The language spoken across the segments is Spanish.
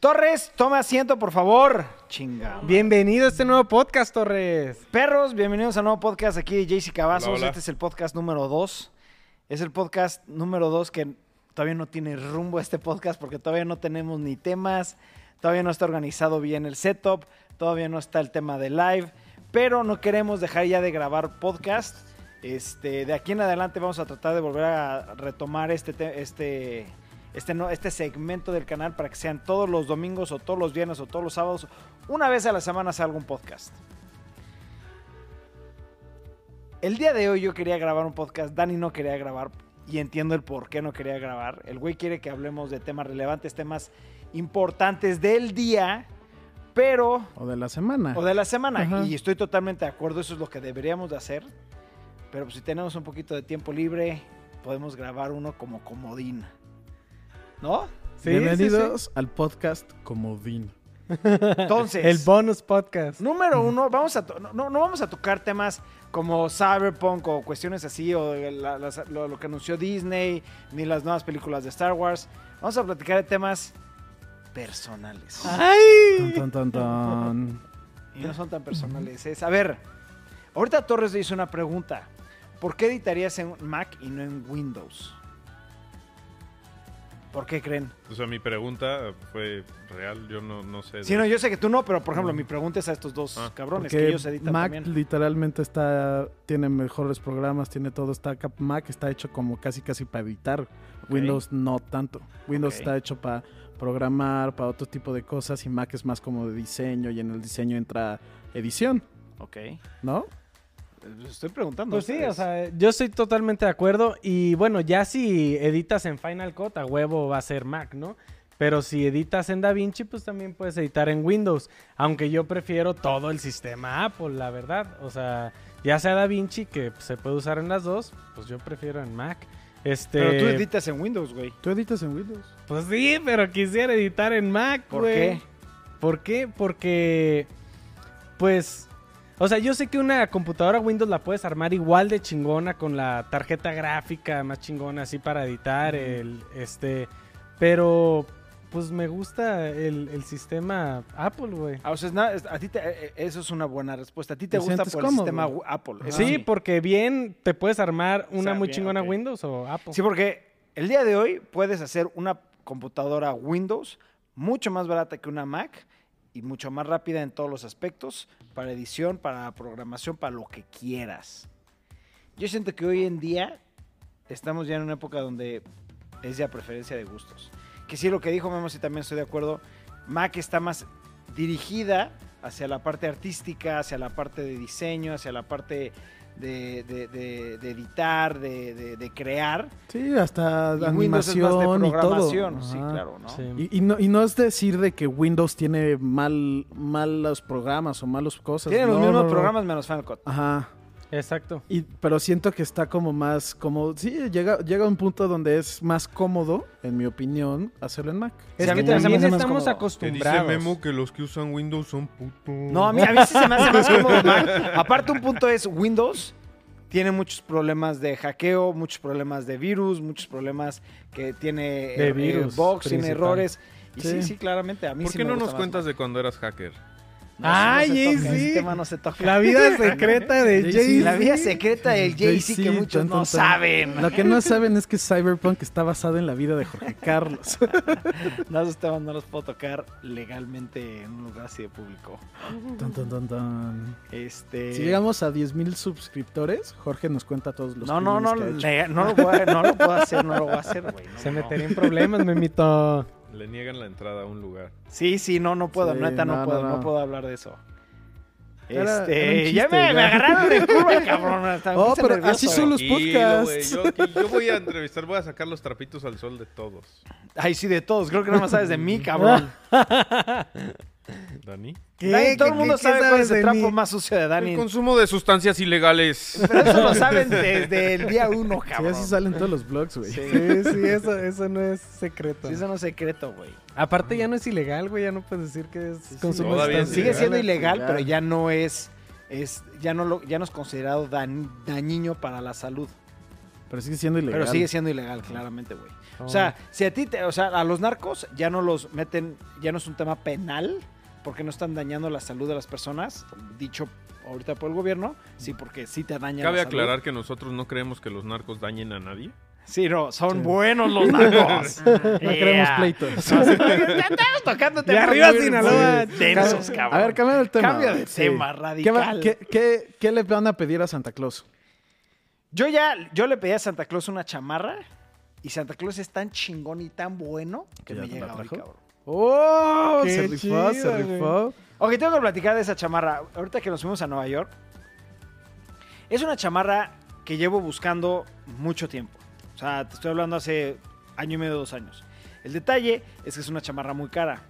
Torres, toma asiento, por favor. Chinga. Bienvenido a este nuevo podcast, Torres. Perros, bienvenidos a un nuevo podcast aquí de JC Cavazos. Hola, hola. Este es el podcast número 2. Es el podcast número 2 que todavía no tiene rumbo este podcast porque todavía no tenemos ni temas, todavía no está organizado bien el setup, todavía no está el tema de live, pero no queremos dejar ya de grabar podcast. Este, de aquí en adelante vamos a tratar de volver a retomar este, te- este, este, no, este segmento del canal para que sean todos los domingos o todos los viernes o todos los sábados, una vez a la semana salga un podcast. El día de hoy yo quería grabar un podcast, Dani no quería grabar y entiendo el por qué no quería grabar. El güey quiere que hablemos de temas relevantes, temas importantes del día, pero O de la semana. o de la semana. Ajá. Y estoy totalmente de acuerdo, eso es lo que deberíamos de hacer. Pero pues, si tenemos un poquito de tiempo libre, podemos grabar uno como comodín. ¿No? Sí, Bienvenidos al podcast Comodín. Entonces, El bonus podcast. número uno, vamos a no, no vamos a tocar temas como Cyberpunk o cuestiones así, o la- lo, lo que anunció Disney, ni las nuevas películas de Star Wars. Vamos a platicar de temas personales. ¡Ay! Tan, tan, tan, tan. Y no son tan personales. Es, a ver, ahorita Torres le hizo una pregunta. ¿Por qué editarías en Mac y no en Windows? ¿Por qué creen? O sea, mi pregunta fue real, yo no, no sé. de- Sí, no, yo sé que tú no, pero por ejemplo, mi pregunta es a estos dos Ah. cabrones que ellos editan Mac también. literalmente está, tiene mejores programas, tiene todo. Está, Mac está hecho como casi casi para editar. Windows no tanto. Windows está hecho para programar, para otro tipo de cosas y Mac es más como de diseño y en el diseño entra edición, Ok. ¿no? Estoy preguntando. Pues sí, o sea, yo estoy totalmente de acuerdo. Y bueno, ya si editas en Final Cut, a huevo va a ser Mac, ¿no? Pero si editas en DaVinci, pues también puedes editar en Windows. Aunque yo prefiero todo el sistema Apple, la verdad. O sea, ya sea DaVinci, que se puede usar en las dos, pues yo prefiero en Mac. Este, Pero tú editas en Windows, güey. Tú editas en Windows. Pues sí, pero quisiera editar en Mac, ¿Por güey. qué? ¿Por qué? Porque, pues, o sea, yo sé que una computadora Windows la puedes armar igual de chingona con la tarjeta gráfica más chingona así para editar, el, este, pero, pues me gusta el, el sistema Apple, güey. Ah, o sea, es na- es- a ti te- eh, eso es una buena respuesta. A ti te Te gusta por el cómodo. sistema Apple. Sí, porque bien te puedes armar una sea, muy bien, chingona. Windows o Apple. Sí, porque el día de hoy puedes hacer una computadora Windows mucho más barata que una Mac y mucho más rápida en todos los aspectos, para edición, para programación, para lo que quieras. Yo siento que hoy en día estamos ya en una época donde es ya preferencia de gustos. Que sí, lo que dijo Memo, sí también estoy de acuerdo. Mac está más dirigida hacia la parte artística, hacia la parte de diseño, hacia la parte de, de- de- de editar, de, de- de crear. Sí, hasta Y animación Windows es más de y todo. programación. Sí, claro, ¿no? Sí. Y, y no, y no es decir de que Windows tiene mal malos programas o malos cosas. Tienen los mismos no, no. programas menos Final Cut. Ajá. Exacto. Y, pero siento que está como más como sí llega llega a un punto donde es más cómodo, en mi opinión, hacerlo en Mac. Es Sí, que mí también estamos cómodo. Que dice acostumbrados. Memo que los que usan Windows son putos. No, a mí, a mí sí se me hace más cómodo Mac. Aparte, un punto es Windows tiene muchos problemas de hackeo, muchos problemas de virus, muchos problemas que tiene De eh, virus, bugs, tiene errores. Y sí. Sí. sí, claramente. A mí ¿Por sí qué me no gusta nos cuentas Mac. de cuando eras hacker? No, Ay, no tema no se toca. La vida secreta de Jay-Z. Jay. La vida secreta del Jay-Z que muchos tan, no saben. Lo que no saben es que Cyberpunk está basado en la vida de Jorge Carlos. No, esos temas no los puedo tocar legalmente en un lugar así de público. Tan, tan, tan, tan. Este... Si llegamos a 10.000 suscriptores, Jorge nos cuenta todos los No, no, no, crímenes que ha hecho. lega- no, lo voy a- no lo puedo hacer, no lo voy a hacer, güey. no, Se no. metería en problemas, Memito. Le niegan la entrada a un lugar. Sí, sí, no, no puedo, Sí, neta, no, no, puedo, no, puedo hablar de eso. Era- este, era ya me, me agarraron de curva, cabrón. hasta Oh, pero nervioso. así son los podcasts. Yo, yo voy a entrevistar, voy a sacar los trapitos al sol de todos. Ay, sí, de todos. Creo que nada más sabes de mí, cabrón. ¿Dani? Dani, todo el mundo sabe cuál es el trapo más más sucio de Dani. El consumo de sustancias ilegales. Pero eso lo saben desde el día uno, Sí, cabrón. así salen todos los blogs, güey. Sí. Sí, sí, eso, eso no es secreto. Sí, eso no es secreto, güey. Aparte ya no es ilegal, güey, ya no puedes decir que es consumo de sustancias Sigue siendo ilegal, pero ya no es, es ya no lo, ya no es considerado dan- dañino para la salud. Pero sigue siendo ilegal. Pero sigue siendo ilegal, claramente, güey. Oh. O sea, si a ti, te- o sea, a los narcos ya no los meten, ya no es un tema penal, porque no están dañando la salud de las personas, dicho ahorita por el gobierno, sí, porque sí te daña Cabe la salud. aclarar que nosotros no creemos que los narcos dañen a nadie. Sí, no, son Sí. buenos los narcos. No queremos pleito. Estamos tocando De arriba Sinaloa. densos, cabrón. A ver, cambia el tema. Cambio de Sí. tema ¿Qué, radical. qué- qué- qué le van a pedir a Santa Claus? Yo ya, yo le pedí a Santa Claus una chamarra y Santa Claus es tan chingón y tan bueno que ¿Que ya me llega hoy, cabrón. ¡Oh! Qué se rifó, chido, se güey. rifó. Ok, tengo que platicar de esa chamarra. Ahorita que nos fuimos a Nueva York, es una chamarra que llevo buscando mucho tiempo. O sea, te estoy hablando hace año y medio, dos años. El detalle es que es una chamarra muy cara.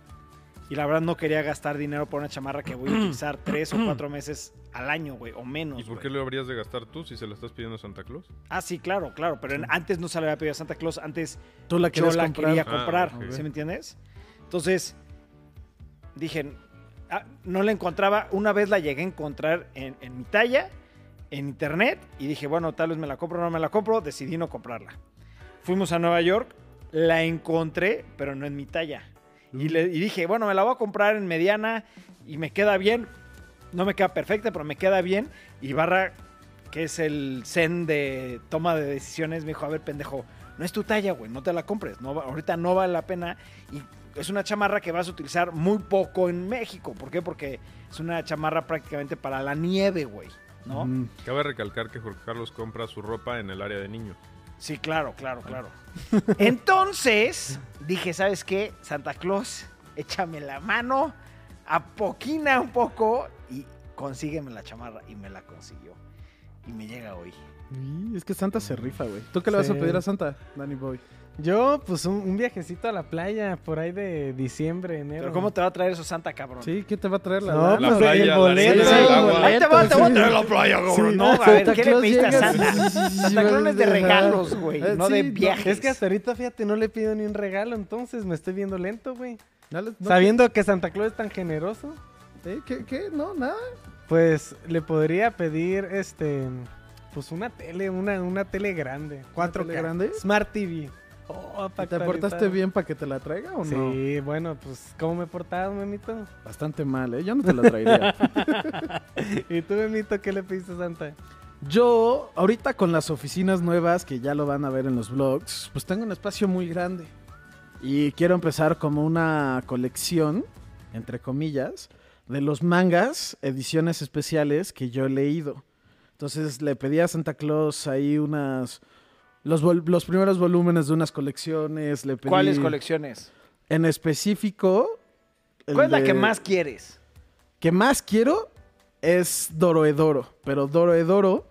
Y la verdad no quería gastar dinero por una chamarra que voy a utilizar tres o cuatro meses al año, güey, o menos. ¿Y por güey. qué lo habrías de gastar tú si se lo estás pidiendo a Santa Claus? Ah, sí, claro, claro. Pero en- antes no se la había pedido a Santa Claus. Antes Tú la yo la comprar. quería Ah, comprar, ok. ¿sí me entiendes? Entonces, dije, ah, no la encontraba, una vez la llegué a encontrar en, en mi talla, en internet, y dije, bueno, tal vez me la compro o no me la compro, decidí no comprarla. Fuimos a Nueva York, la encontré, pero no en mi talla. Y, le, y dije, bueno, me la voy a comprar en mediana y me queda bien. No me queda perfecta, pero me queda bien. Y Barra, que es el zen de toma de decisiones, me dijo, a ver, pendejo, no es tu talla, güey, no te la compres. No, ahorita no vale la pena. Y es una chamarra que vas a utilizar muy poco en México. ¿Por qué? Porque es una chamarra prácticamente para la nieve, güey. ¿No? Mm. Cabe recalcar que Jorge Carlos compra su ropa en el área de niños. Sí, claro, claro, claro. Entonces, dije, ¿sabes qué? Santa Claus, échame la mano, apoquina un poco y consígueme la chamarra. Y me la consiguió. Y me llega hoy. Y es que Santa se rifa, güey. ¿Tú qué le vas a pedir a Santa, Danny Boy? Yo, pues un, un viajecito a la playa por ahí de diciembre, enero. Pero ¿cómo te va a traer eso Santa, cabrón? Sí, ¿qué te va a traer la No, La pues playa, el la boleto. el. Ahí te va, te a Sí. traer la playa, cabrón. Sí. No, a ver, Santa ¿qué le Claus pediste a Santa? Santa Claus es de regalos, güey, Eh, no de sí, viajes. Es que hasta ahorita, fíjate, no le pido ni un regalo, entonces me estoy viendo lento, güey. No le- no- Sabiendo que Santa Claus es tan generoso, ¿Eh? ¿Qué? ¿Qué? No, nada. pues le podría pedir, este, pues una tele, una, una tele grande. 4K. tele grande? Smart TV. Oh, ¿Te portaste bien para que te la traiga o no? Sí, bueno, pues, ¿cómo me he portado, memito? Bastante mal, ¿eh? Yo no te la traería. ¿Y tú, memito, qué le pediste a Santa? Yo, ahorita con las oficinas nuevas, que ya lo van a ver en los vlogs, pues tengo un espacio muy grande. Y quiero empezar como una colección, entre comillas, de los mangas, ediciones especiales que yo he leído. Entonces le pedí a Santa Claus ahí unas... Los, los primeros volúmenes de unas colecciones. Le pedí, ¿Cuáles colecciones? En específico... ¿Cuál es la de- que más quieres? que más quiero es Doroedoro, pero Doroedoro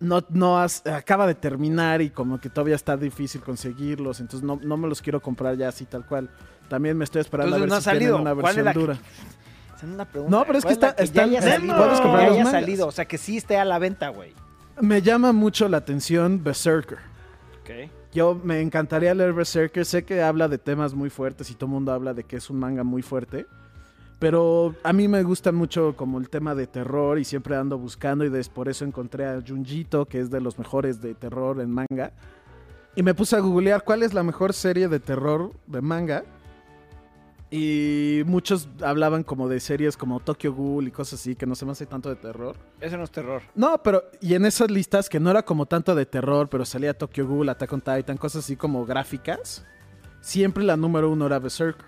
no, no has- acaba de terminar y como que todavía está difícil conseguirlos, entonces no, no me los quiero comprar ya así tal cual. También me estoy esperando Entonces a ver no si tienen una ¿Cuál es versión que- dura. Es una pregunta. No, pero es que ¿Cuál está- ya haya salido? puedes comprar Ya haya salido, o sea que sí esté a la venta, güey. Me llama mucho la atención Berserker. Yo me encantaría leer Berserker, sé que habla de temas muy fuertes y todo el mundo habla de que es un manga muy fuerte. Pero a mí me gusta mucho como el tema de terror y siempre ando buscando y des- por eso encontré a Junjito, que es de los mejores de terror en manga. Y me puse a googlear cuál es la mejor serie de terror de manga. Y muchos hablaban como de series como Tokyo Ghoul y cosas así, que no se me hace tanto de terror. Eso no es terror. No, pero y en esas listas que no era como tanto de terror, pero salía Tokyo Ghoul, Attack on Titan, cosas así como gráficas, siempre la número uno era Berserker.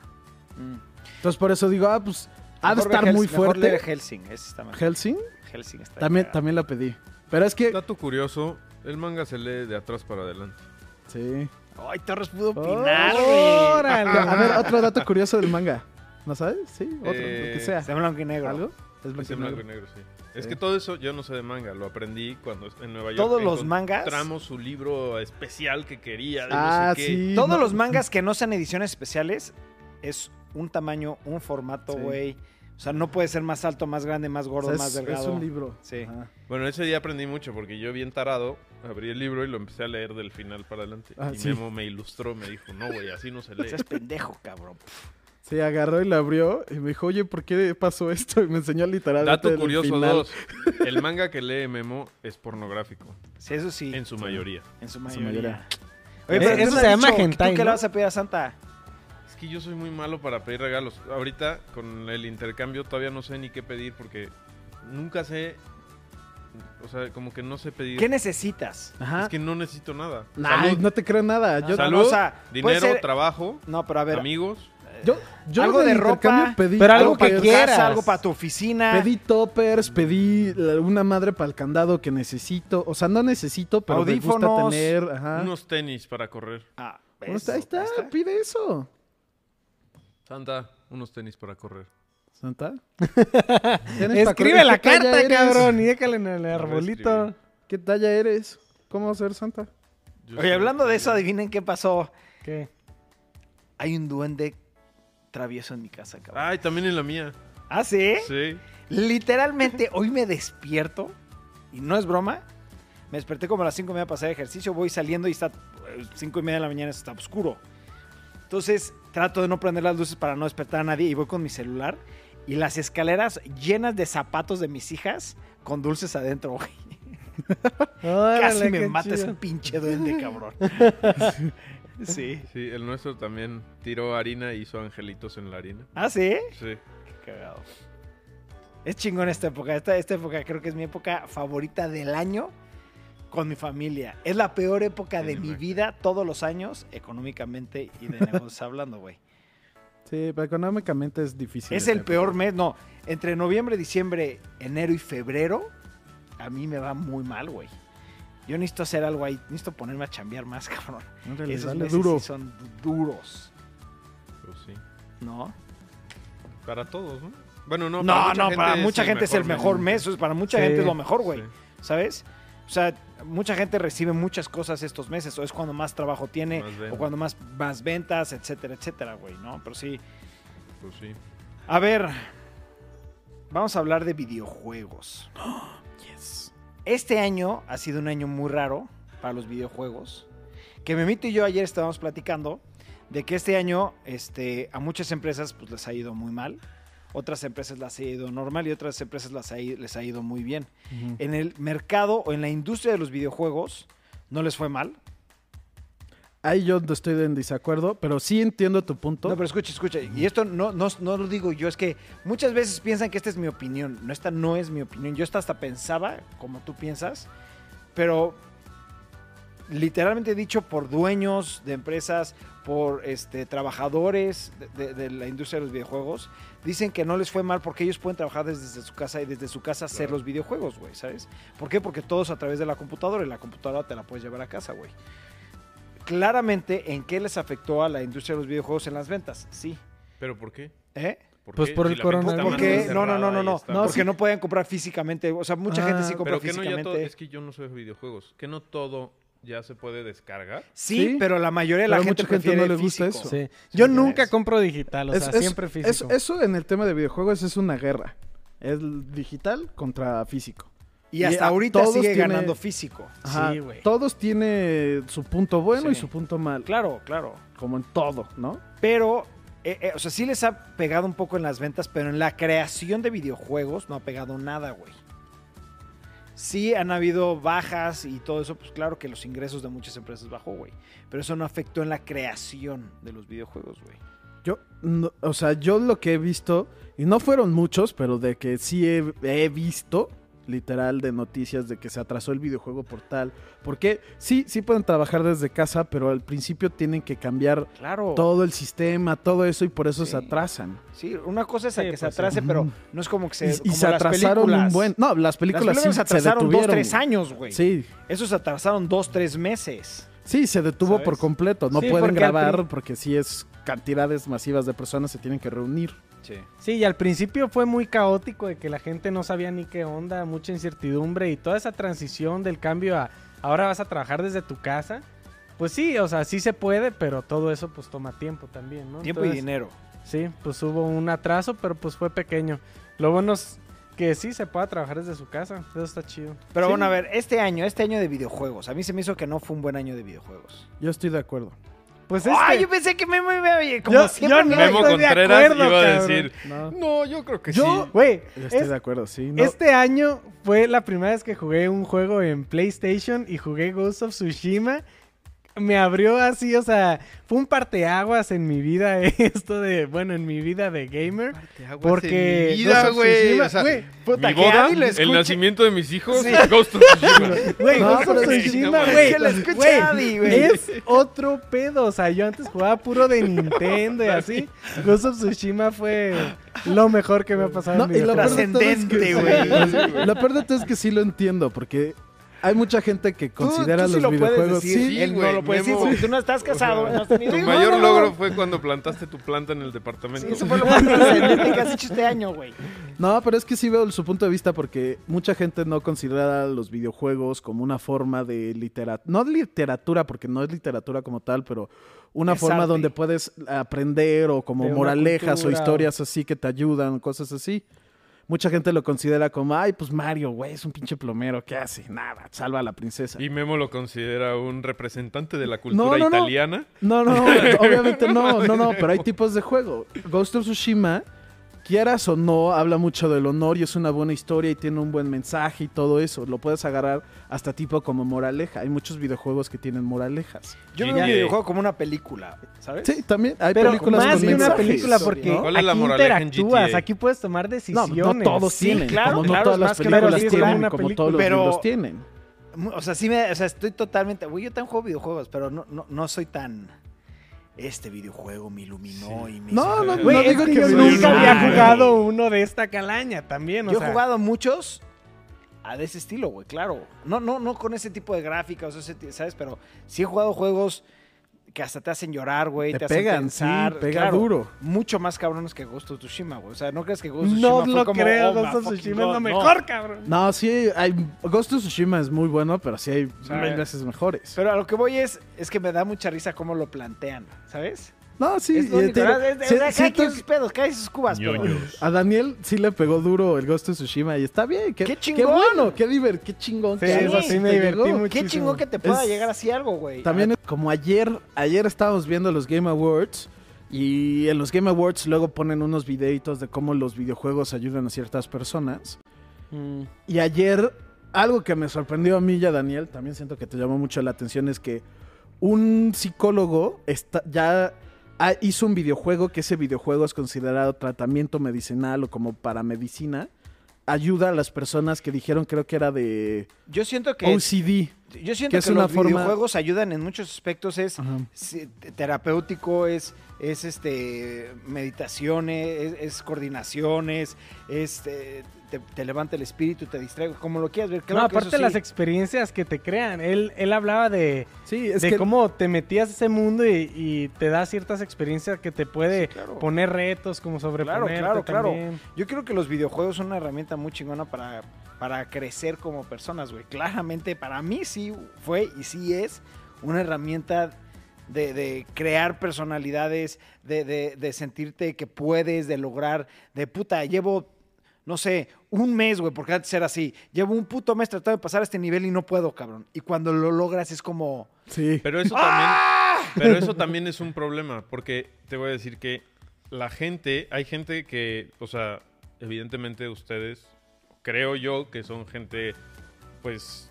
Entonces por eso digo, ah, pues ha de estar muy mejor fuerte. Helsing, ese está mejor. Helsing, Helsing está también, también la pedí. Pero es que... Dato curioso, el manga se lee de atrás para adelante. Sí. Ay, Torres pudo opinar, güey. ¡Órale! A ver, otro dato curioso del manga. ¿No sabes? Sí, otro, Eh, lo que sea. Está en blanco y negro. ¿Algo? Es Es blanco y negro. y negro, sí. Es que todo eso yo no sé de manga, lo aprendí cuando en Nueva York. Todos los mangas. Encontramos su libro especial que quería. de Ah, no sé qué. sí. Todos no- los mangas que no sean ediciones especiales es un tamaño, un formato, Sí. güey. O sea, no puede ser más alto, más grande, más o gordo, sea, más es, delgado. es un libro. Sí. Ajá. Bueno, ese día aprendí mucho porque yo bien tarado abrí el libro y lo empecé a leer del final para adelante. Ah, y sí. Memo me ilustró, me dijo, no, güey, así no se lee. Seas pendejo, cabrón. Sí, agarró y la abrió y me dijo, oye, ¿por qué pasó esto? Y me enseñó literalmente Dato curioso final. 2. El manga que lee Memo es pornográfico. Sí, eso sí. En su mayoría. En su mayoría. Oye, Eh, pero eso se llama hentai, ¿Tú qué le ¿no? vas a pedir a Santa? Es que yo soy muy malo para pedir regalos. Ahorita, con el intercambio, todavía no sé ni qué pedir porque nunca sé. O sea, como que no sé pedir. ¿Qué necesitas? Ajá. Es que no necesito nada. Ay, Salud, no te creo nada. Yo, Salud, o sea, puede dinero, ser- trabajo, No, pero a ver. amigos. yo, yo Algo de ropa, pedí pero algo que quieras. casa, algo para tu oficina. Pedí toppers, pedí una madre para el candado que necesito. O sea, no necesito, pero me gusta tener. Ajá. Unos tenis para correr. Ah, ¿ves? está- ahí está, pide eso. Santa, unos tenis para correr. ¿Santa? ¿Tienes pa' Escribe la ¿Qué talla carta, cabrón, y déjale en el arbolito. ¿Qué talla eres? ¿Cómo ser Santa? Yo Oye, hablando de eso, adivinen qué pasó. ¿Qué? Hay un duende travieso en mi casa, cabrón. Ay, también en la mía. ¿Ah, sí? Sí. Literalmente, hoy me despierto, y no es broma, me desperté como a las 5 y media para hacer ejercicio, voy saliendo y está 5 y media de la mañana, está oscuro. Entonces trato de no prender las luces para no despertar a nadie y voy con mi celular y las escaleras llenas de zapatos de mis hijas con dulces adentro, güey. Casi me mata ese pinche duende, cabrón. Sí. Sí, el nuestro también tiró harina y hizo angelitos en la harina. ¿Ah, sí? Sí. Qué cagado. Es chingón esta época. Esta, esta época creo que es mi época favorita del año con mi familia. Es la peor época Sí, de mi imagino. vida todos los años, económicamente y de negocios hablando, güey. Sí, pero económicamente es difícil. Es el peor mes. No, entre noviembre, diciembre, enero y febrero, a mí me va muy mal, güey. Yo necesito hacer algo ahí. Necesito ponerme a chambear más, cabrón. Órale, Esos meses duro. sí son du- duros, Pues sí. ¿no? Para todos, ¿no? Bueno, no. No, mucha no, para es mucha gente es el mejor mes. o sea, Para mucha Sí. gente es lo mejor, güey. Sí. ¿Sabes? O sea, mucha gente recibe muchas cosas estos meses, o es cuando más trabajo tiene, Más o cuando más, más ventas, etcétera, etcétera, güey, ¿no? Pero sí. Pues sí. A ver, vamos a hablar de videojuegos. Yes. Este año ha sido un año muy raro para los videojuegos. Que Memito y yo ayer estábamos platicando de que este año este, a muchas empresas pues, les ha ido muy mal. Otras empresas les ha ido normal y otras empresas las ha les ha ido muy bien. Ujú. En el mercado o en la industria de los videojuegos no les fue mal. Ahí yo no estoy en desacuerdo, pero sí entiendo tu punto. No, pero escucha, escucha. Y esto no, no, no lo digo yo, es que muchas veces piensan que esta es mi opinión. No, esta no es mi opinión. Yo esta hasta pensaba, como tú piensas, pero literalmente dicho por dueños de empresas, por este, trabajadores de, de- de la industria de los videojuegos, dicen que no les fue mal porque ellos pueden trabajar desde su casa y desde su casa hacer Claro. los videojuegos, güey, ¿sabes? ¿Por qué? Porque todos a través de la computadora y la computadora te la puedes llevar a casa, güey. Claramente, ¿en qué les afectó a la industria de los videojuegos en las ventas? Sí. ¿Pero por qué? ¿Eh? Pues qué? por el coronavirus. Porque, no, no, no, no, no, está- porque sí. no pueden comprar físicamente. O sea, mucha gente sí Ah, compra Pero que no ya todo, físicamente. es que yo no soy de videojuegos. Que no todo ya se puede descargar. Sí, Sí, pero la mayoría de la gente mucha gente prefiere no le gusta físico. eso. Sí. Yo nunca compro digital, o Es- sea, es- siempre es- físico. eso en el tema de videojuegos es una guerra. Es digital contra físico. Y hasta Y ahorita todos sigue tiene- ganando físico. Ajá, Sí, güey. Todos tiene su punto bueno y su punto mal. Claro, claro. Como en todo, ¿no? Pero, eh, eh, o sea, sí les ha pegado un poco en las ventas, pero en la creación de videojuegos no ha pegado nada, güey. Sí han habido bajas y todo eso, pues claro que los ingresos de muchas empresas bajó, güey. Pero eso no afectó en la creación de los videojuegos, güey. Yo, o sea, yo lo que he visto, y no fueron muchos, pero de que sí he visto, literal, de noticias de que se atrasó el videojuego por tal. Porque sí, sí pueden trabajar desde casa, pero al principio tienen que cambiar Claro. todo el sistema, todo eso, y por eso Sí. se atrasan. Sí, una cosa es a Sí, que se pues sí. atrase, pero no es como que se. y y se las atrasaron un películas. buen. No, las Las películas, películas sí se atrasaron dos, detuvieron. tres años, güey. Sí, Esos se atrasaron dos, tres meses. sí, se detuvo ¿Sabes? por completo. No Sí, pueden porque grabar porque sí es cantidades masivas de personas se tienen que reunir. Sí. Sí, y al principio fue muy caótico de que la gente no sabía ni qué onda, mucha incertidumbre y toda esa transición del cambio a ahora vas a trabajar desde tu casa. Pues sí, o sea, sí se puede, pero todo eso pues toma tiempo también, ¿no? Tiempo y dinero. Sí, pues hubo un atraso, pero pues fue pequeño. Lo bueno es que sí se pueda trabajar desde su casa, eso está chido. Pero Sí. bueno, a ver, este año, este año de videojuegos, a mí se me hizo que no fue un buen año de videojuegos. Yo estoy de acuerdo. Pues es ¡Ay, que- yo pensé que Memo iba a como Yo- siempre. yo no me- Memo estoy de Contreras acuerdo, iba a decir, No, no, yo creo que Yo- sí. Güey, estoy es- de acuerdo, sí. No, este año fue la primera vez que jugué un juego en PlayStation y jugué Ghost of Tsushima. Me abrió así, o sea, fue un parteaguas en mi vida esto de, bueno, en mi vida de gamer. Porque En mi vida, güey. O sea, mi boda, lo el escuche. nacimiento de mis hijos, Sí. Ghost of Tsushima. Güey, No, Ghost of Tsushima, güey. lo. Es otro pedo. O sea, yo antes jugaba puro de Nintendo y así. Ghost of Tsushima fue lo mejor que me ha pasado No, en mi y lo vida. todo es que-. Lo peor de todo es que sí lo entiendo, porque hay mucha gente que considera tú sí los lo puedes videojuegos. decir, Sí, Sí, él no güey, lo puede decir porque tú no estás casado, no has tenido Tu mayor No, no, no. logro fue cuando plantaste tu planta en el departamento. Sí, eso fue lo más trascendente que has hecho este año, güey. No, pero es que sí veo su punto de vista porque mucha gente no considera los videojuegos como una forma de literatura, no de literatura porque no es literatura como tal, pero una Es forma arte. donde puedes aprender o como De moralejas o historias así que te ayudan, cosas así. Mucha gente lo considera como, ay, pues Mario, güey, es un pinche plomero, ¿qué hace? Nada, salva a la princesa. Y Memo lo considera un representante de la cultura no, no. italiana. No, no, obviamente no, no, no, pero hay tipos de juego. Ghost of Tsushima, quieras o no, habla mucho del honor y es una buena historia y tiene un buen mensaje y todo eso. Lo puedes agarrar hasta tipo como moraleja. Hay muchos videojuegos que tienen moralejas. Yo veo un videojuego como una película, ¿sabes? Sí, también hay Pero películas más con que una mensajes, película porque ¿no? ¿Cuál es la aquí interactúas, GTA? aquí puedes tomar No, decisiones. no todos Sí, tienen, claro, como no claro, todas las más que una películas película. tienen, Una como película. todos los Pero- libros tienen. O sea, sí me, o sea, estoy totalmente, güey, yo también juego videojuegos, pero no, no, no soy tan este videojuego me iluminó y me No, hizo- no, Güey, no es digo que que yo me nunca había jugado uno de esta calaña también, o Yo sea. he jugado muchos a de ese estilo, güey, claro. No, no, no con ese tipo de gráficas, ¿sabes? Pero sí he jugado juegos que hasta te hacen llorar, güey, Te te, hacen pegan, sí, pensar. pega claro, duro. Mucho más cabrones que Ghost of Tsushima, güey. O sea, no crees que Ghost of Tsushima No fue lo como, creo, oh, Ghost of Tsushima es lo God, no. mejor, cabrón. No, sí, hay, Ghost of Tsushima es muy bueno, pero sí hay Sí. mil veces mejores. Pero a lo que voy es, es que me da mucha risa cómo lo plantean, ¿sabes? No, sí, es lo único, ¿verdad? Es- sí- o sea, sus pedos, cada quien sus cubas, pero... A Daniel sí le pegó duro el Ghost of Tsushima y está bien. Qué, ¡Qué Qué chingón! bueno, qué diver, qué chingón. Sí, que eso sí me divertí llegó. Qué chingón que te pueda Es- llegar así algo, güey. También como ayer, ayer estábamos viendo los Game Awards y en los Game Awards luego ponen unos videitos de cómo los videojuegos ayudan a ciertas personas. Mm. Y ayer, algo que me sorprendió a mí y a Daniel, también siento que te llamó mucho la atención, es que un psicólogo está, ya ha- hizo un videojuego, que ese videojuego es considerado tratamiento medicinal o como para medicina. Ayuda a las personas que dijeron, creo que era de Yo siento que... OCD. Yo siento que que, una los forma- videojuegos ayudan en muchos aspectos. Es Ajá. terapéutico, es, es este meditaciones, es, es coordinaciones, es eh, te, te levanta el espíritu, te distrae, como lo quieras ver. Claro no, que aparte sí. las experiencias que te crean. Él, él hablaba de, Sí, es de que cómo te metías a ese mundo y, y te da ciertas experiencias que te puede Sí, claro. poner retos como sobreponerte claro, claro. también. Yo creo que los videojuegos son una herramienta muy chingona para, para crecer como personas, güey. Claramente para mí sí fue y sí es una herramienta de, de crear personalidades, de, de- de sentirte que puedes, de lograr, de puta, llevo, no sé, un mes, güey, porque antes era así. Llevo un puto mes tratando de pasar a este nivel y no puedo, cabrón. Y cuando lo logras es como... sí. Pero eso también, pero eso también es un problema, porque te voy a decir que la gente, hay gente que, o sea, evidentemente ustedes, creo yo que son gente, pues,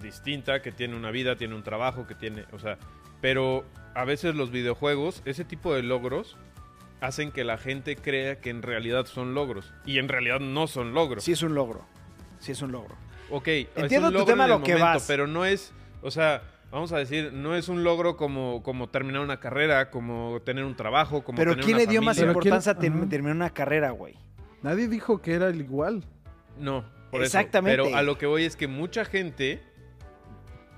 distinta, que tiene una vida, tiene un trabajo, que tiene, o sea, pero a veces los videojuegos, ese tipo de logros, hacen que la gente crea que en realidad son logros, y en realidad no son logros. Sí es un logro. Sí es un logro. Ok, es Entiendo un tu logro tema, en el lo que momento, vas. pero no es, o sea, vamos a decir, no es un logro como, como terminar una carrera, como tener un trabajo, como Pero tener ¿quién una le dio más familia. Importancia a terminar una carrera, güey? Nadie dijo que era el igual. No, por Exactamente. eso. Pero a lo que voy es que mucha gente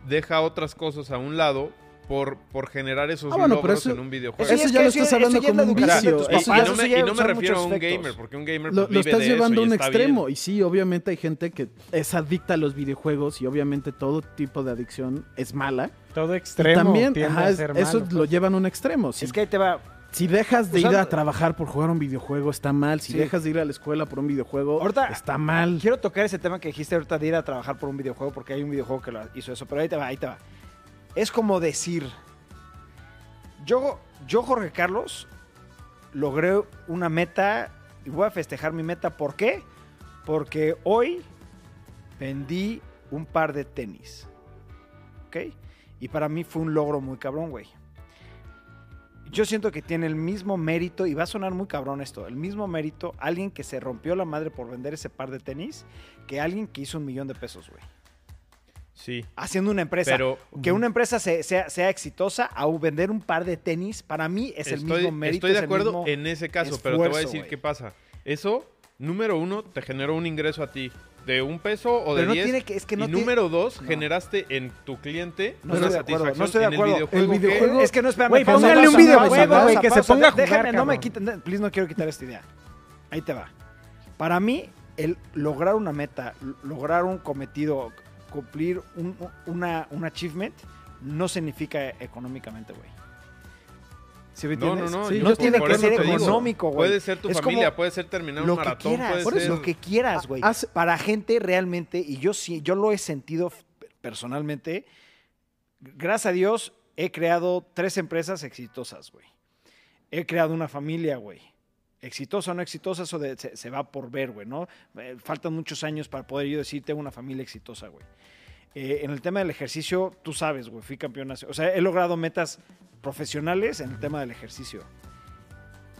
deja otras cosas a un lado por, por generar esos Ah, bueno, logros eso- en un videojuego. Eso ya lo estás eso hablando como un vicio. Y- Eso y, papás, no me, ya y no me son refiero a un gamer, porque un gamer Lo, pues, lo vive estás de llevando a y un extremo. bien. Y sí, obviamente hay gente que es adicta a los videojuegos y obviamente todo tipo de adicción es mala. Todo Y extremo también, tiende ajá, a es- ser eso malo, lo pues. llevan a un extremo. Es que ahí te va. Si dejas de ir a trabajar por jugar un videojuego, está mal. Si Sí. dejas de ir a la escuela por un videojuego, Ahorita- está mal. Quiero tocar ese tema que dijiste ahorita de ir a trabajar por un videojuego, porque hay un videojuego que lo hizo eso, pero ahí te va, ahí te va. Es como decir, Yo, yo, Jorge Carlos, logré una meta y voy a festejar mi meta. ¿Por qué? Porque hoy vendí un par de tenis. ¿Ok? Y para mí fue un logro muy cabrón, güey. Yo siento que tiene el mismo mérito, y va a sonar muy cabrón esto, el mismo mérito alguien que se rompió la madre por vender ese par de tenis que alguien que hizo un millón de pesos, güey. Sí. Haciendo una empresa. Pero que una empresa se- sea, sea exitosa a vender un par de tenis, para mí es el estoy, mismo mérito. estoy de acuerdo en ese caso, pero te voy a decir qué pasa. Eso, número uno, te generó un ingreso a ti. De un peso o de Pero no diez. tiene que- es que no y tiene- número dos, No. generaste en tu cliente No una estoy de acuerdo, satisfacción no estoy de en acuerdo. el videojuego. El que- videojuego- Es que no, espérame. Güey, pausa, póngale pausa, un videojuego, pausa, güey, pausa, que se pausa. ponga a jugar, Déjame, no me cabrón. quiten, no, please, no quiero quitar esta idea. Ahí te va. Para mí, el lograr una meta, l- lograr un cometido, cumplir un, una, un achievement, no significa económicamente, güey. ¿Sí me No, no, no. Sí, yo tiene que ser económico, güey. Puede ser tu Es familia, puede ser terminar lo un que maratón, quieras, puede por eso, ser... lo que quieras, güey. Para gente realmente, y yo sí, yo lo he sentido personalmente, gracias a Dios he creado tres empresas exitosas, güey. He creado una familia, güey. Exitosa o no exitosa, eso de- se, se va por ver, güey, ¿no? Eh, faltan muchos años para poder yo decir, tengo una familia exitosa, güey. Eh, en el tema del ejercicio, tú sabes, güey, fui campeón nacional. O sea, he logrado metas profesionales en el tema del ejercicio.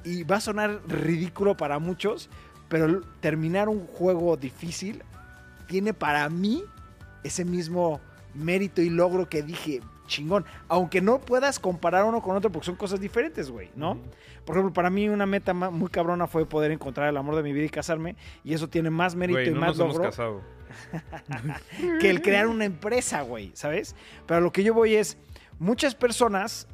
Y va a sonar ridículo para muchos, pero terminar un juego difícil tiene para mí ese mismo mérito y logro que dije, chingón. Aunque no puedas comparar uno con otro porque son cosas diferentes, güey, ¿no? Por ejemplo, para mí una meta muy cabrona fue poder encontrar el amor de mi vida y casarme. Y eso tiene más mérito Güey, y no más nos hemos logro casado. que el crear una empresa, güey, ¿sabes? Pero lo que yo voy es, muchas personas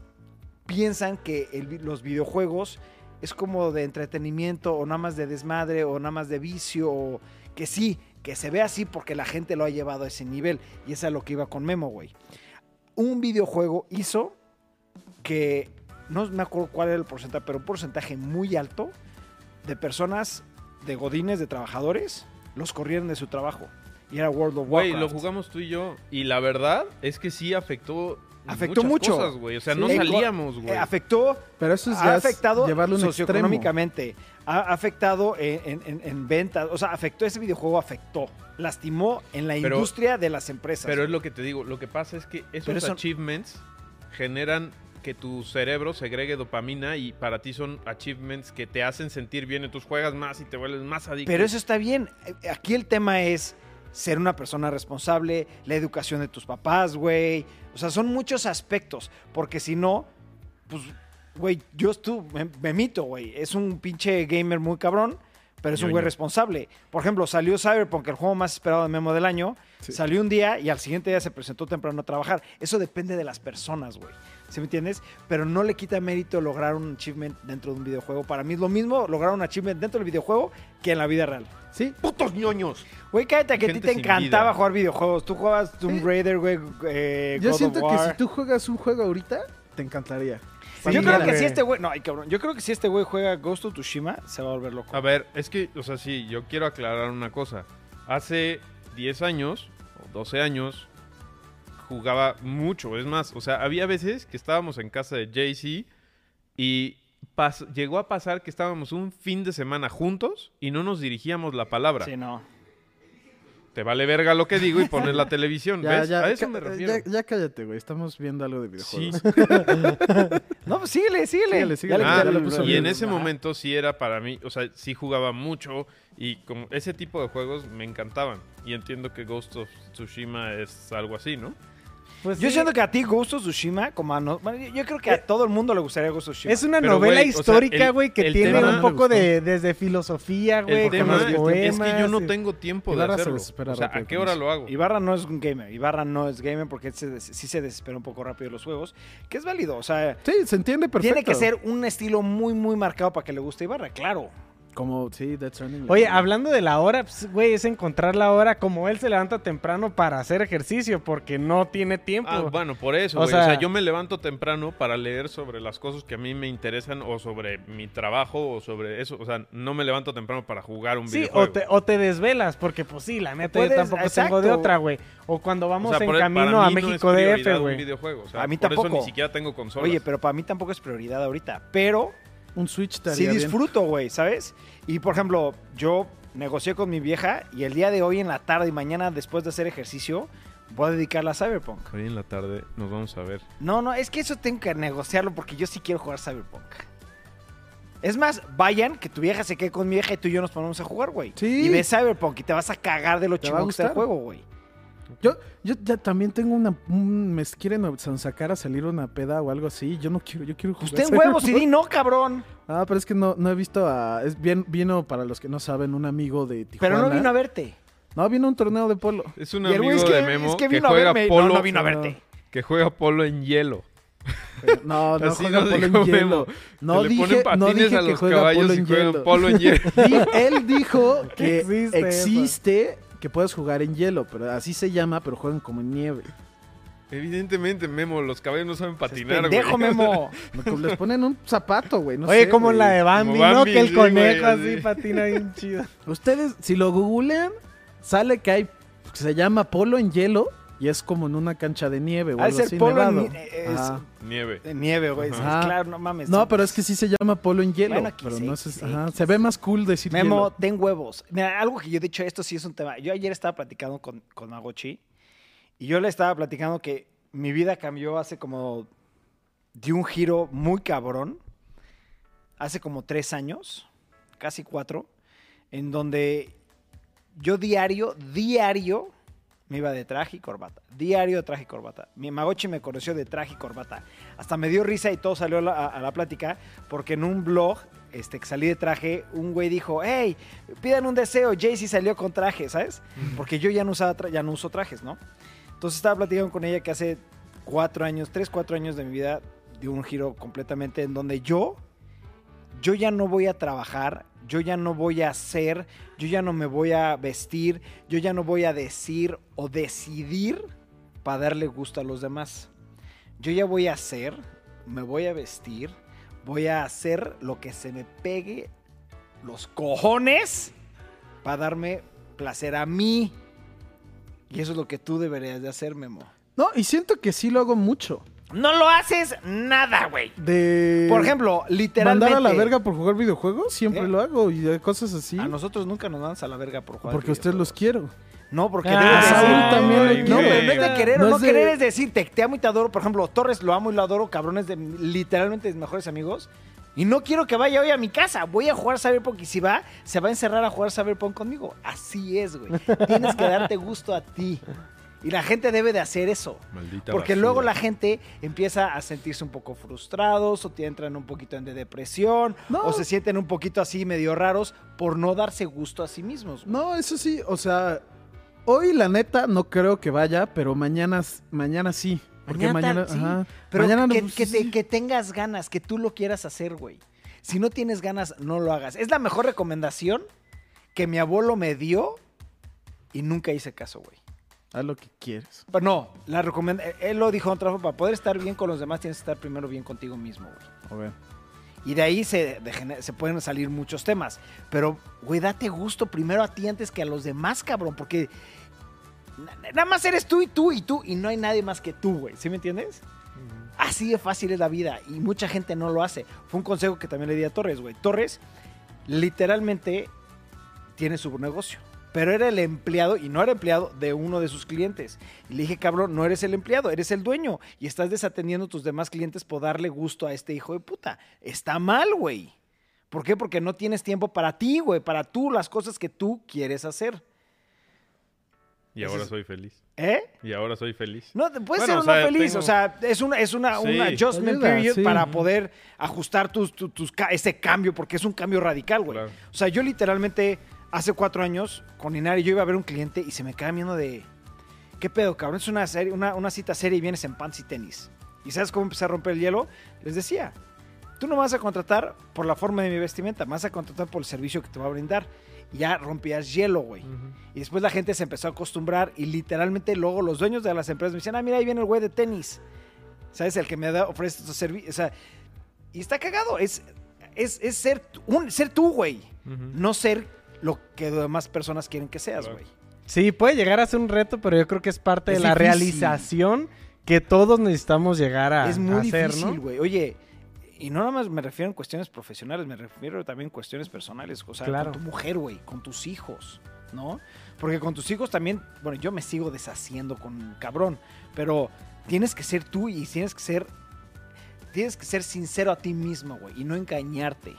piensan que el los videojuegos es como de entretenimiento o nada más de desmadre o nada más de vicio o que sí, que se ve así porque la gente lo ha llevado a ese nivel y es a lo que iba con Memo, güey. Un videojuego hizo que, no me acuerdo cuál era el porcentaje, pero un porcentaje muy alto de personas, de godines, de trabajadores, los corrieron de su trabajo. Y era World of Güey, Warcraft. lo jugamos tú y yo. Y la verdad es que sí afectó. Afectó mucho. cosas, güey. O sea, Sí. no Eh, salíamos, Eh, güey. afectó, Pero eso es ha afectado llevarlo socioeconómicamente, ha afectado en, en- en- en ventas, o sea, afectó ese videojuego, afectó, lastimó en la Pero- industria de las empresas. Pero es lo que te digo. Lo que pasa es que esos eso- achievements generan que tu cerebro segregue dopamina y para ti son achievements que te hacen sentir bien. Entonces juegas más y te vuelves más adicto. Pero eso está bien. Eh, Aquí el tema es ser una persona responsable, la educación de tus papás, güey. O sea, son muchos aspectos. Porque si no, pues, güey, yo estuve, me, me mito, güey. Es un pinche gamer muy cabrón, pero es un güey responsable. Por ejemplo, salió Cyberpunk, el juego más esperado de Memo del año. Sí. Salió un día y al siguiente día se presentó temprano a trabajar. Eso depende de las personas, güey. ¿Sí me entiendes? Pero no le quita mérito lograr un achievement dentro de un videojuego. Para mí es lo mismo lograr un achievement dentro del videojuego que en la vida real. Sí, ¡Putos ñoños! Güey, cállate que a ti te encantaba vida. jugar videojuegos. Tú jugabas Tomb Sí. Raider, güey, eh, yo God siento of que si tú juegas un juego ahorita, te encantaría. yo creo que si este güey... No, ay, cabrón. Yo creo que si este güey juega Ghost of Tsushima, se va a volver loco. A ver, es que, o sea, sí, yo quiero aclarar una cosa. Hace 10 años o 12 años jugaba mucho. Es más, o sea, había veces que estábamos en casa de Jay-Z y pas- llegó a pasar que estábamos un fin de semana juntos y no nos dirigíamos la palabra. Sí, no. Te vale verga lo que digo y pones la televisión. Ya, ¿Ves? ya, a eso me refiero. ya, ya cállate, güey. Estamos viendo algo de Sí. videojuegos. No, pues síguele, síguele. Síguele, Ah, le y bien. en ese momento sí era para mí, o sea, sí jugaba mucho y como ese tipo de juegos me encantaban. Y entiendo que Ghost of Tsushima es algo así, ¿no? Pues Yo sí, siento que a ti Ghost of Tsushima, como a no- bueno, yo- yo creo que a todo el mundo le gustaría Ghost of Tsushima. es una Pero, novela güey, o sea, histórica, güey, que el tiene tema- un poco de desde filosofía, güey, El con es que yo no tengo tiempo de Ibarra se hacerlo. desespera O sea, rápido ¿a qué hora lo hago? Ibarra no es un gamer. Ibarra no es gamer porque se des- sí se desespera un poco rápido de los juegos. Que es válido. O sea, Sí, se entiende perfecto. tiene que ser un estilo muy, muy marcado para que le guste Ibarra, claro. Como, sí, Death Stranding. Oye, hablando de la hora, pues, güey, es encontrar la hora como él se levanta temprano para hacer ejercicio porque no tiene tiempo. Ah, bueno, por eso, O güey. O, sea, yo me levanto temprano para leer sobre las cosas que a mí me interesan o sobre mi trabajo o sobre eso. O sea, no me levanto temprano para jugar un Sí, videojuego. o te, o te desvelas, porque pues sí, la neta, yo tampoco exacto. tengo de otra, güey. O cuando O vamos sea, en por- camino a mí no México DF, güey. videojuego. O sea, A mí por eso tampoco. ni siquiera tengo consolas. Oye, pero para mí tampoco es prioridad ahorita. Pero Un Switch te sí disfruto, güey, ¿sabes? Y por ejemplo, yo negocié con mi vieja y el día de hoy en la tarde y mañana después de hacer ejercicio voy a dedicarla a Cyberpunk. Hoy en la tarde nos vamos a ver. No, no, es que eso tengo que negociarlo porque yo sí quiero jugar Cyberpunk. Es más, vayan, que tu vieja se quede con mi vieja y tú y yo nos ponemos a jugar, güey. Sí. Y ves Cyberpunk y te vas a cagar de lo chingón que está el juego, güey. Yo, yo ya también tengo una. un- me quieren sacar a salir una peda o algo así. Yo no quiero, yo quiero jugar. Usted en huevos y di no, cabrón. Ah, pero es que no, no he visto a. Es bien, vino, para los que no saben, un amigo de Tijuana. Pero no vino a verte. No, vino a un torneo de polo. Es un Y amigo es que- de Memo es que, que vino a juega verme. No, polo. no vino a verte. Que juega polo en hielo. No, no Así juega polo en hielo. No dije, ponen patines no dije a que los juega caballos polo y en juegan hielo. polo en hielo. Él dijo que Existe existe. Que puedes jugar en hielo, pero así se llama, pero juegan como en nieve. Evidentemente, Memo, los caballos no saben patinar, güey. Pendejo, Memo. Les ponen un zapato, güey. No Oye, sé, como güey. la de Bambi, ¿no? Bambi, Que el sí, conejo güey, así así. patina bien chido. Ustedes, si lo googlean, sale que hay, se llama polo en hielo y es como en una cancha de nieve o de algo ser así, polo en nevado. ni- es- Ajá. Nieve. De nieve, güey. Es-. Claro, no mames. No, pero es que sí se llama polo en hielo, Bueno, pero no es, quise, ajá, se ve más cool decir Memo, hielo. ten huevos. Mira, algo que yo he dicho, esto sí es un tema. Yo ayer estaba platicando con, con Magochi y yo le estaba platicando que mi vida cambió hace como de un giro muy cabrón. Hace como tres años, casi cuatro, en donde yo diario, diario, me iba de traje y corbata. Diario de traje y corbata. Mi Magochi me conoció de traje y corbata. Hasta me dio risa y todo salió a la, a la plática porque en un blog este, que salí de traje, un güey dijo, hey, pidan un deseo, Jay-Z salió con traje, ¿sabes? Porque yo ya no, usaba ya no uso trajes, ¿no? Entonces estaba platicando con ella que hace cuatro años, tres, cuatro años de mi vida dio un giro completamente en donde yo, yo ya no voy a trabajar, yo ya no voy a hacer, yo ya no me voy a vestir, yo ya no voy a decir o decidir para darle gusto a los demás. Yo ya voy a hacer, me voy a vestir, voy a hacer lo que se me pegue los cojones para darme placer a mí. Y eso es lo que tú deberías de hacer, Memo. No, y siento que sí lo hago mucho. No lo haces nada, güey. De Por ejemplo, literalmente. mandar a la verga por jugar videojuegos, siempre ¿Qué? lo hago y de cosas así. A nosotros nunca nos mandas a la verga por jugar. porque a ustedes los quiero. No, porque Ah, debes decir- también. No, güey. pero no es de querer o No no, es de- querer, es decir, te, te amo y te adoro. Por ejemplo, Torres lo amo y lo adoro, cabrones de literalmente mis mejores amigos. Y no quiero que vaya hoy a mi casa. Voy a jugar Cyberpunk y si va, se va a encerrar a jugar Cyberpunk conmigo. Así es, güey. Tienes que darte gusto a ti. Y la gente debe de hacer eso. Maldita Porque basura. luego la gente empieza a sentirse un poco frustrados o te entran un poquito en de depresión No. o se sienten un poquito así medio raros por no darse gusto a sí mismos. güey. No, eso sí, o sea, hoy la neta no creo que vaya, pero mañana, mañana sí. Porque Mañana sí. ajá. Pero mañana que, que te- sí. que tengas ganas, que tú lo quieras hacer, güey. Si no tienes ganas, no lo hagas. Es la mejor recomendación que mi abuelo me dio y nunca hice caso, güey. Haz lo que quieres. Pero no, la recomenda él lo dijo en otra forma, para poder estar bien con los demás tienes que estar primero bien contigo mismo, güey. A ver. Y de ahí se, se pueden salir muchos temas. Pero, güey, date gusto primero a ti antes que a los demás, cabrón. Porque na- nada más eres tú y tú y tú. Y no hay nadie más que tú, güey. ¿Sí me entiendes? Así de fácil es la vida. Y mucha gente no lo hace. Fue un consejo que también le di a Torres, güey. Torres literalmente tiene su negocio. Pero era el empleado, y no era empleado, de uno de sus clientes. Y le dije, cabrón, no eres el empleado, eres el dueño. Y estás desatendiendo a tus demás clientes por darle gusto a este hijo de puta. Está mal, güey. ¿Por qué? Porque no tienes tiempo para ti, güey. Para tú, las cosas que tú quieres hacer. Y ahora soy feliz. ¿Eh? Y ahora soy feliz. No, te- puedes Bueno, ser o o no sea, feliz. tengo- O sea, es una, es una, Sí. una adjustment Ayuda, period sí. para poder ajustar tus, tus, ese cambio, porque es un cambio radical, güey. Claro. O sea, yo literalmente hace cuatro años con Inari yo iba a ver un cliente y se me queda viendo de. ¿Qué pedo, cabrón? Es una, serie, una, una cita seria y vienes en pants y tenis. ¿Y sabes cómo empecé a romper el hielo? Les decía, tú no me vas a contratar por la forma de mi vestimenta, me vas a contratar por el servicio que te va a brindar. Y ya rompías hielo, güey. Y después la gente se empezó a acostumbrar y literalmente luego los dueños de las empresas me decían, ah, mira, ahí viene el güey de tenis. ¿Sabes? El que me da, ofrece estos servicios. O sea, y está cagado. Es, es, es ser, tú- un, ser tú, güey. No ser lo que demás personas quieren que seas, güey. Sí, puede llegar a ser un reto, pero yo creo que es parte Es de la difícil. realización que todos necesitamos llegar a, es muy a hacer, difícil, ¿no? güey. Oye, y no nada más me refiero en cuestiones profesionales, me refiero también en cuestiones personales. O sea, Claro. con tu mujer, güey, con tus hijos, ¿no? Porque con tus hijos también, bueno, yo me sigo deshaciendo con cabrón, pero tienes que ser tú y tienes que ser, tienes que ser sincero a ti mismo, güey, y no engañarte.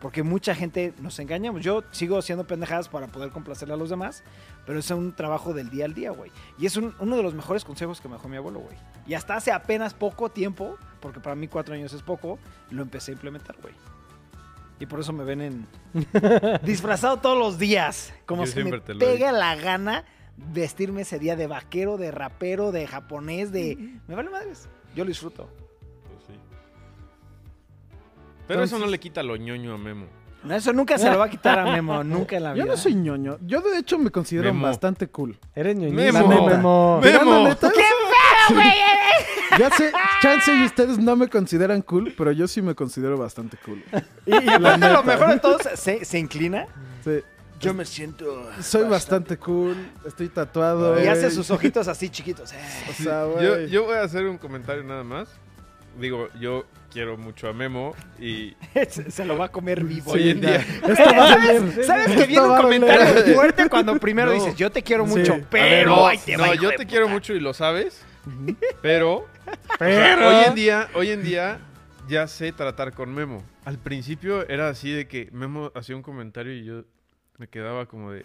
Porque mucha gente nos engañamos. Yo sigo haciendo pendejadas para poder complacerle a los demás, pero es un trabajo del día al día, güey. Y es un- uno de los mejores consejos que me dejó mi abuelo, güey. Y hasta hace apenas poco tiempo, porque para mí cuatro años es poco, lo empecé a implementar, güey. Y por eso me ven en disfrazado todos los días. Como Yo si me pega la gana vestirme ese día de vaquero, de rapero, de japonés, de... Me vale madres. Yo lo disfruto. Pero eso no le quita lo ñoño a Memo. No, Eso nunca se lo va a quitar a Memo, nunca en la vida. Yo no soy ñoño. Yo de hecho me considero Memo. bastante cool. Eres ñoñito, Memo. Memo. Memo. Pero la neta, Ya sé, chance y ustedes no me consideran cool, pero yo sí me considero bastante cool. Y, y aparte lo mejor de todo, se, se inclina. Sí, Yo me siento... soy bastante cool, estoy tatuado. Y hace güey. sus ojitos así chiquitos. eh. O sea, Yo, güey. yo voy a hacer un comentario nada más. Digo, yo quiero mucho a Memo y se, se lo va a comer vivo. hoy en día... Doler. ¿Sabes que viene un comentario fuerte cuando primero No. dices, yo te quiero mucho, pero no, ahí te va, no, yo te quiero puta"? mucho y lo sabes, pero, Pero- hoy en día, hoy en día ya sé tratar con Memo. Al principio era así de que Memo hacía un comentario y yo me quedaba como de,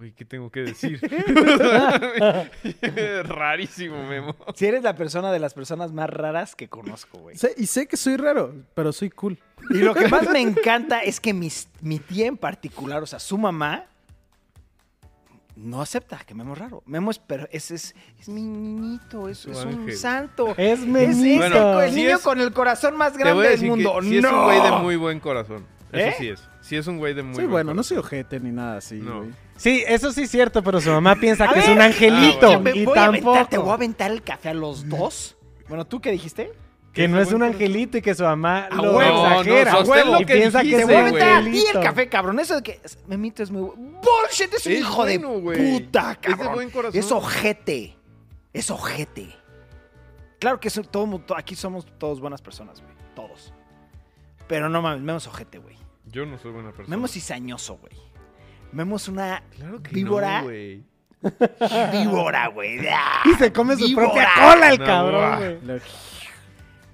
güey, ¿qué tengo que decir? Rarísimo, Memo. Si eres la persona de las personas más raras que conozco, güey. Sé- y sé que soy raro, pero soy cool. Y lo que más me encanta es que mis- mi tía en particular, o sea, su mamá, no acepta que Memo es raro. Memo es, pero es, es, es mi niñito, es, Su es un ángel. santo. Es Es, el, el sí niño es- con el corazón más Te voy grande a del decir mundo. que sí es un ¡No! güey de muy buen corazón. Eso ¿Eh? sí es. Sí es un güey de muy soy buen bueno, no corazón. soy ojete ni nada así, No. güey. Sí, eso sí es cierto, pero su mamá piensa A que es un angelito. ah, Me y voy a aventar, tampoco. te voy a aventar el café a los dos. Bueno, ¿tú qué dijiste? Que no es un angelito y que su mamá A lo huevo. exagera. No, no, y que piensa que dijiste, es Te voy a ti el angelito. café, cabrón. Eso de que es- Memito es muy... ¡Bullshit! Es un Es hijo bueno, de puta, Es de cabrón. buen corazón. Es ojete. Es ojete. Claro que eso- todo, aquí somos todos buenas personas, güey. Todos. Pero no mames, Memo es ojete, güey. Yo no soy buena persona. Memo es cizañoso, güey. Memo es una Claro que víbora. no, güey. víbora, güey. Y se come su Víbora. propia cola el No, cabrón, güey.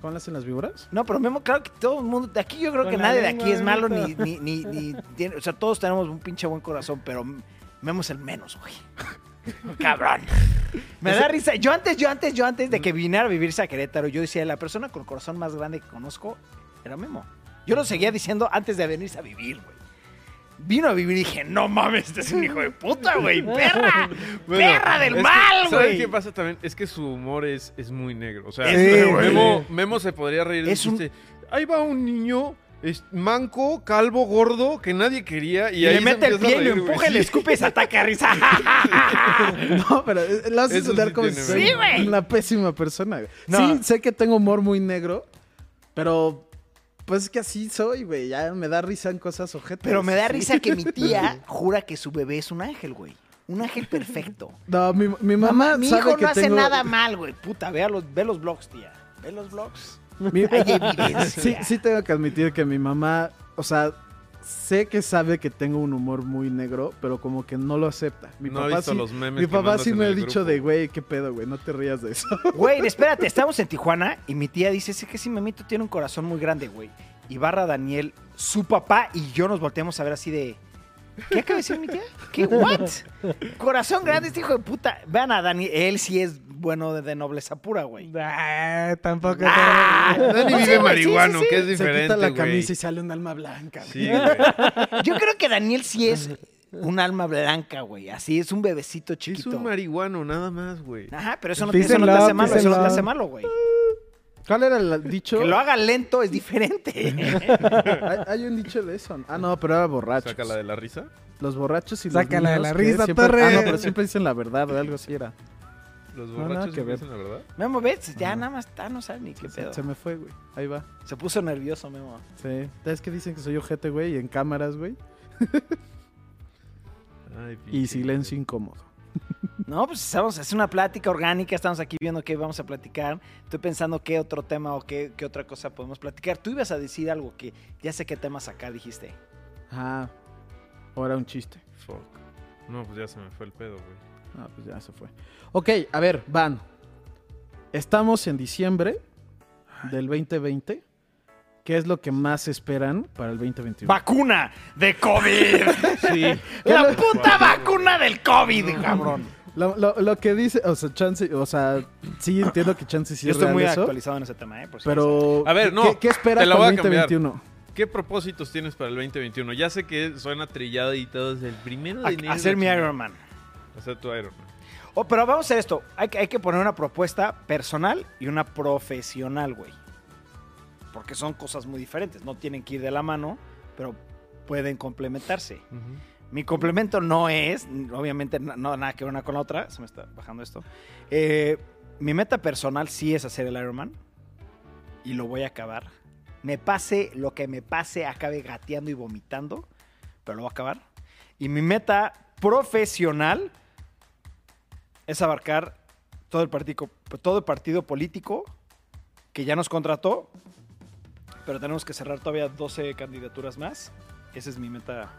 ¿Cómo le hacen las víboras? No, pero Memo, claro que todo el mundo, de aquí yo creo Con que nadie de aquí es malo ni, ni, ni, ni tiene, o sea, todos tenemos un pinche buen corazón, pero Memo es el menos, güey. Cabrón. Me da risa. Yo antes, yo antes, yo antes de que viniera a vivirse a Querétaro, yo decía, la persona con el corazón más grande que conozco era Memo. Yo lo seguía diciendo antes de venirse a vivir, güey. Vino a vivir y dije, no mames, este es un hijo de puta, güey, perra. Bueno, perra del mal, ¿Sabes güey. qué pasa también? Es que su humor es, es muy negro. O sea, Sí. Memo, Memo se podría reír Es un. Ahí va un niño es manco, calvo, gordo, que nadie quería. Y, Y, ahí le mete el pie, lo empuja, le escupe y se ataca a risa. No, pero eh, lo hace sonar sí como tiene si una pésima persona. No. Sí, sé que tengo humor muy negro, pero pues es que así soy, güey. Ya me da risa en cosas ojetas. Pero me da risa que mi tía jura que su bebé es un ángel, güey. Un ángel perfecto. No, mi, mi mamá mi sabe hijo que no hace tengo- nada mal, güey. Puta, ve, a los, ve los vlogs, tía. Ve los vlogs. mi- Hay evidencia. sí, sí tengo que admitir que mi mamá, o sea, sé que sabe que tengo un humor muy negro, pero como que no lo acepta. Mi No ha papá visto sí, los memes mi papá sí me ha dicho grupo. de, güey, qué pedo, güey, no te rías de eso. Güey, espérate, estamos en Tijuana y mi tía dice, sí que sí, Memito tiene un corazón muy grande, güey. Y barra Daniel, su papá y yo nos volteamos a ver así de... ¿Qué acaba de decir mi tía? ¿Qué? ¿What? Corazón grande este hijo de puta. Vean a Daniel, él sí es bueno de, de nobleza pura, güey. Ah, tampoco. Ah, Dani no, vive sí, marihuano, sí, sí. que es Se diferente, quita la güey. camisa y sale un alma blanca. güey. Sí, güey. Yo creo que Daniel sí es un alma blanca, güey. Así es un bebecito Es chiquito. un marihuano, nada más, güey. Ajá, pero eso no, eso no te hace malo, eso no te hace malo, güey. ¿Cuál era el dicho? Que lo haga lento es diferente. hay, hay un dicho de eso. Ah, no, pero era borracho. Saca la de la risa. Los borrachos y Sácala de los la niños que risa, siempre- Torre. Ah, no, pero siempre dicen la verdad o algo así era. Los No, borrachos que que dicen la verdad. Memo, ves, ya nada más está, no sabe ni qué Se, pedo. se me fue, güey. Ahí va. Se puso nervioso, Memo. Sí. Es que dicen que soy ojete, güey, y en cámaras, güey. Ay, Y silencio incómodo. No, pues estamos, es una plática orgánica, estamos aquí viendo qué vamos a platicar. Estoy pensando qué otro tema o qué, qué otra cosa podemos platicar. Tú ibas a decir algo que ya sé qué tema sacar, dijiste. Ah. O era un chiste. Fuck. No, pues ya se me fue el pedo, güey. Ah, pues ya se fue. Ok, a ver, van. Estamos en diciembre del 2020. ¿Qué es lo que más esperan para el 2021? ¡Vacuna de COVID! Sí. ¡La puta vacuna del COVID, cabrón! Lo, lo- lo que dice, o sea, chance, o sea, sí entiendo que chance sí Yo es estoy real muy eso, actualizado en ese tema, ¿eh? Por si pero A ver, ¿qué- no, ¿qué, qué esperas para voy el a cambiar. 2021? ¿Qué propósitos tienes para el 2021? Ya sé que suena trillado y todo es el primero de A- enero. hacer mi Iron Man. Hacer tu Iron Man. Oh, pero vamos a hacer esto. Hay, que- hay que poner una propuesta personal y una profesional, güey. Porque son cosas muy diferentes. No tienen que ir de la mano, pero pueden complementarse. Mi complemento no es, obviamente, no, nada que ver una con la otra. Se me está bajando esto. Eh, mi meta personal sí es hacer el Ironman. Y lo voy a acabar. Me pase lo que me pase, acabe gateando y vomitando. Pero lo voy a acabar. Y mi meta profesional es abarcar todo el partido, todo el partido político que ya nos contrató. Pero tenemos que cerrar todavía 12 candidaturas más. Esa es mi meta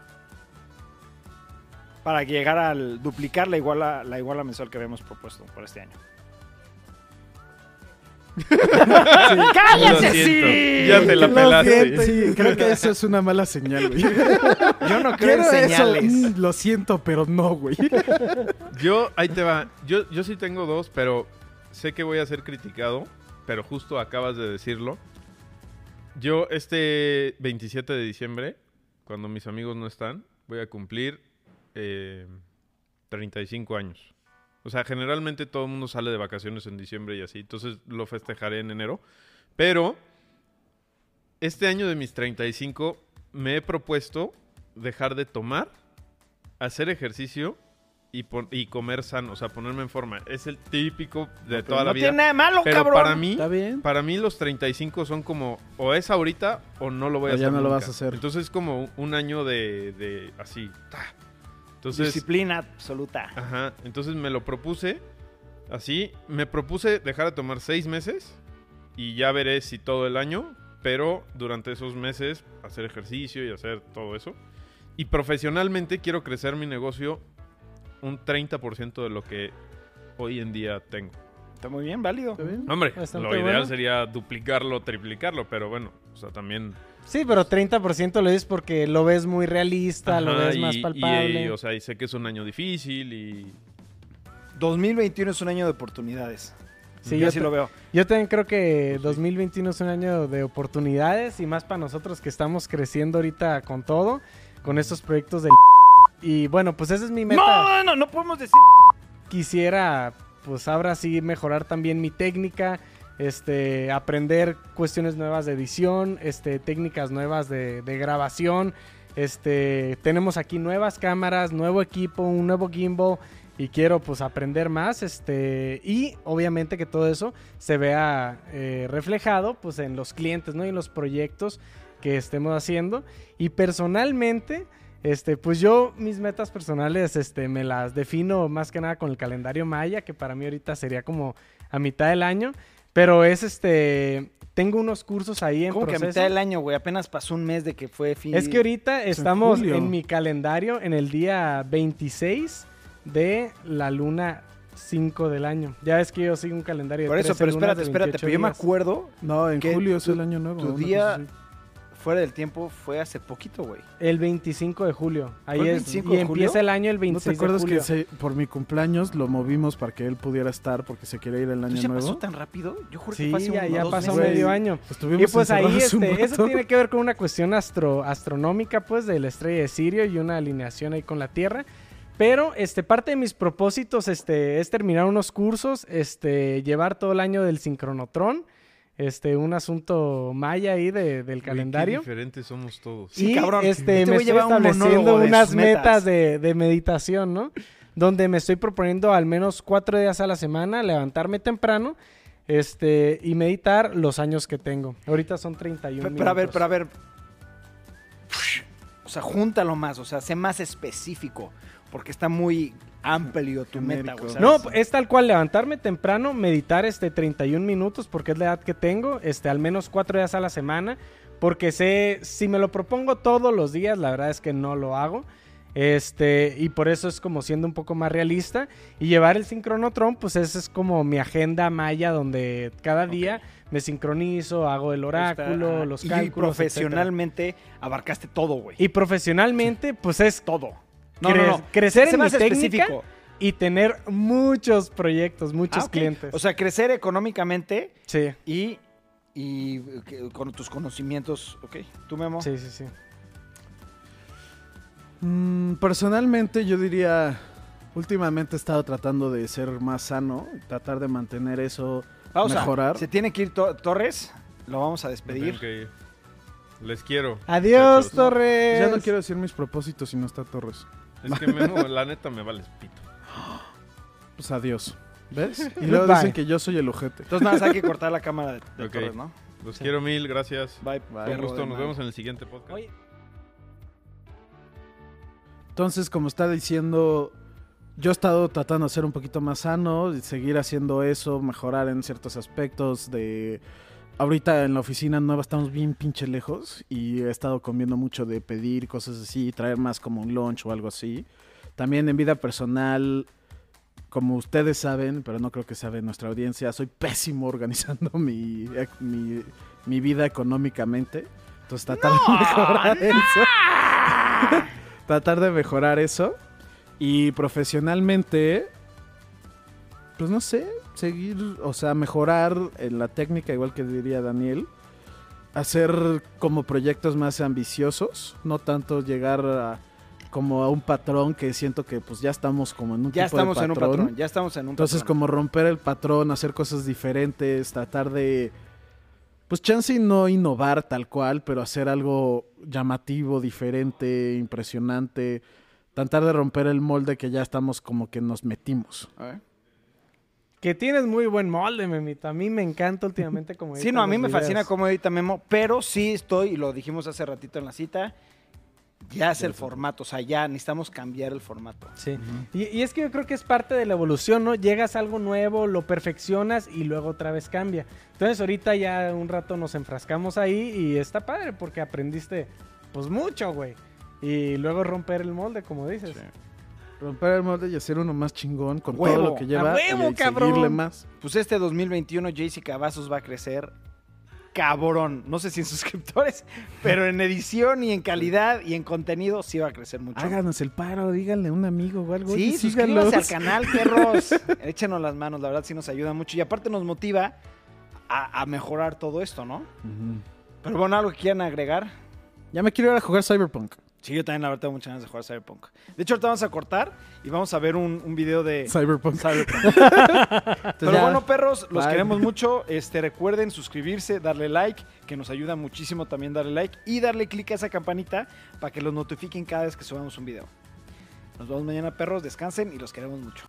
para llegar al duplicar la iguala, la iguala mensual que habíamos propuesto por este año. ¡Cállate, sí! Ya te la Lo pelaste. siento, sí, creo que eso es una mala señal, güey. Yo no creo Quiero en eso, señales. mm, lo siento, pero no, güey. Yo, ahí te va. Yo, yo sí tengo dos, pero sé que voy a ser criticado. Pero justo acabas de decirlo. Yo, este 27 de diciembre, cuando mis amigos no están, voy a cumplir eh, 35 años. O sea, generalmente todo el mundo sale de vacaciones en diciembre y así. Entonces lo festejaré en enero. Pero este año de mis 35 me he propuesto dejar de tomar, hacer ejercicio y, comer sano, o sea, ponerme en forma. Es el típico de toda la no vida. tiene nada de malo, Pero cabrón. para mí, Está bien. para mí los 35 son como o es ahorita o no lo voy a O hacer. ya no lo vas a hacer. Entonces es como un año de, de así. ta. Entonces, Disciplina absoluta. ajá, entonces me lo propuse así. Me propuse dejar de tomar seis meses y ya veré si todo el año, pero durante esos meses hacer ejercicio y hacer todo eso. Y profesionalmente quiero crecer mi negocio un 30% de lo que hoy en día tengo. Está muy bien, válido. ¿Está bien? Hombre, Bastante lo ideal bueno. sería duplicarlo, triplicarlo, pero bueno, o sea, también... Sí, pero 30% lo dices porque lo ves muy realista, lo ves y- más palpable. y, o sea, y sé que es un año difícil y... 2021 es un año de oportunidades. Sí, yo te- lo veo. Yo también creo que 2021 es un año de oportunidades y más para nosotros que estamos creciendo ahorita con todo, con estos proyectos del... Y bueno, pues esa es mi meta. No, no, no podemos decir. Quisiera, pues ahora sí, mejorar también mi técnica, este, aprender cuestiones nuevas de edición, este, técnicas nuevas de, grabación. Este, tenemos aquí nuevas cámaras, nuevo equipo, un nuevo gimbal y quiero pues aprender más, este, y obviamente que todo eso se vea eh, reflejado pues en los clientes, ¿no? Y en los proyectos que estemos haciendo. Y personalmente, este, pues yo mis metas personales, este, me las defino más que nada con el calendario maya, que para mí ahorita sería como a mitad del año, pero es este, tengo unos cursos ahí en ¿Cómo que a proceso. mitad del año, güey? Apenas pasó un mes de que fue fin. Es que ahorita estamos en mi calendario en el día 26 de la luna 5 del año. Ya ves que yo sigo un calendario de Por eso, 13 pero lunas espérate, de espérate. 28 Pero yo me días. acuerdo, No, en julio es Tu- el año nuevo. tu una cosa día- así. Fuera del tiempo, fue hace poquito, güey. El 25 de julio. Ahí ¿Fue el es. 25 y de julio? empieza el año el ¿No 26 te acuerdas de que julio. se- por mi cumpleaños lo movimos para que él pudiera estar porque se quería ir el año ¿Entonces ya nuevo? pasó tan rápido? Yo juro que Sí, fue hace ya, uno, ya dos pasó meses. medio año. Estuvimos Y pues ahí este, eso tiene que ver con una cuestión astro, astronómica, pues, de la estrella de Sirio y una alineación ahí con la Tierra. Pero este, parte de mis propósitos este, es terminar unos cursos, este, llevar todo el año del sincronotrón, este, un asunto maya ahí de- del calendario. Qué diferentes somos todos. Sí, y cabrón. este, Este me estoy un estableciendo unas metas, metas. de, de meditación, ¿no? Donde me estoy proponiendo al menos cuatro días a la semana levantarme temprano este, y meditar los años que tengo. Ahorita son 31 Pero, pero a ver, minutos. pero a ver. O sea, júntalo más, o sea, sé más específico, porque está muy amplio tu meta, güey. No, es tal cual levantarme temprano, meditar este 31 minutos porque es la edad que tengo, este al menos cuatro días a la semana, porque sé si me lo propongo todos los días, la verdad es que no lo hago. Este, y por eso es como siendo un poco más realista. Y llevar el sincronotron, pues esa es como mi agenda maya, donde cada día me sincronizo, hago el oráculo, Está- los y cálculos. profesionalmente abarcaste todo, güey. Y profesionalmente, pues es todo. Cre- crecer en mi técnica específico. y tener muchos proyectos, muchos Ah, clientes. O sea, crecer económicamente sí. y, y con tus conocimientos. Ok, tú, Memo. Sí, sí, sí. Mm, personalmente yo diría, últimamente he estado tratando de ser más sano, tratar de mantener eso, Pausa. mejorar. Se tiene que ir To- Torres. Lo vamos a Me despedir. tengo que ir. Les quiero. Adiós. Torres. Ya no quiero decir mis propósitos si no está Torres. Es que Memo, la neta me vale pito. Pues adiós. ¿Ves? Y luego Bye. dicen que yo soy el ojete. Entonces nada más hay que cortar la cámara de, de. Torres, ¿no? Los Sí. quiero mil, gracias. Bye, Con perro gusto, nos vemos en el siguiente podcast. Oye, Entonces, como está diciendo, yo he estado tratando de ser un poquito más sano, y seguir haciendo eso, mejorar en ciertos aspectos de... Ahorita en la oficina nueva estamos bien pinche lejos y he estado comiendo mucho de pedir cosas así, traer más como un lunch o algo así. También en vida personal, como ustedes saben, pero no creo que saben nuestra audiencia, soy pésimo organizando mi, mi vida económicamente. Entonces tratar de mejorar eso. tratar de mejorar eso. Y profesionalmente, pues no sé, seguir, o sea, mejorar en la técnica, igual que diría Daniel. Hacer como proyectos más ambiciosos, no tanto llegar a, como a un patrón que siento que pues ya estamos como en un Ya tipo de estamos en un patrón. Ya estamos en un entonces, patrón. como romper el patrón, hacer cosas diferentes, tratar de. Pues, chance y no innovar tal cual, pero hacer algo llamativo, diferente, impresionante. Tratar de romper el molde que ya estamos como que nos metimos. A ver. Que tienes muy buen molde, Memito. A mí me encanta últimamente como Sí, no, a mí me fascina cómo edita Memo, pero sí estoy, y lo dijimos hace ratito en la cita, ya es el formato, o sea, ya necesitamos cambiar el formato. Sí. Y, y es que yo creo que es parte de la evolución, ¿no? Llegas a algo nuevo, lo perfeccionas y luego otra vez cambia. Entonces ahorita ya un rato nos enfrascamos ahí y está padre porque aprendiste pues mucho, güey. Y luego romper el molde, como dices. Romper el molde y hacer uno más chingón con Huevo, todo lo que lleva. ¡a huevo, y cabrón! seguirle más. Pues este 2021 JC Cavazos va a crecer cabrón. No sé si en suscriptores, pero en edición y en calidad y en contenido sí va a crecer mucho. Háganos el paro, díganle a un amigo o algo. Sí, suscríbanse al canal, perros. Échenos las manos, la verdad sí nos ayuda mucho. Y aparte nos motiva a, a mejorar todo esto, ¿no? Pero bueno, algo que quieran agregar. Ya me quiero ir a jugar Cyberpunk. Sí, yo también la verdad tengo muchas ganas de jugar Cyberpunk. De hecho, ahorita vamos a cortar y vamos a ver un, un video de Cyberpunk. Cyberpunk. Pero ya. bueno, perros, los Bye. queremos mucho. Este, recuerden suscribirse, darle like, que nos ayuda muchísimo también darle like y darle click a esa campanita para que los notifiquen cada vez que subamos un video. Nos vemos mañana, perros. Descansen y los queremos mucho.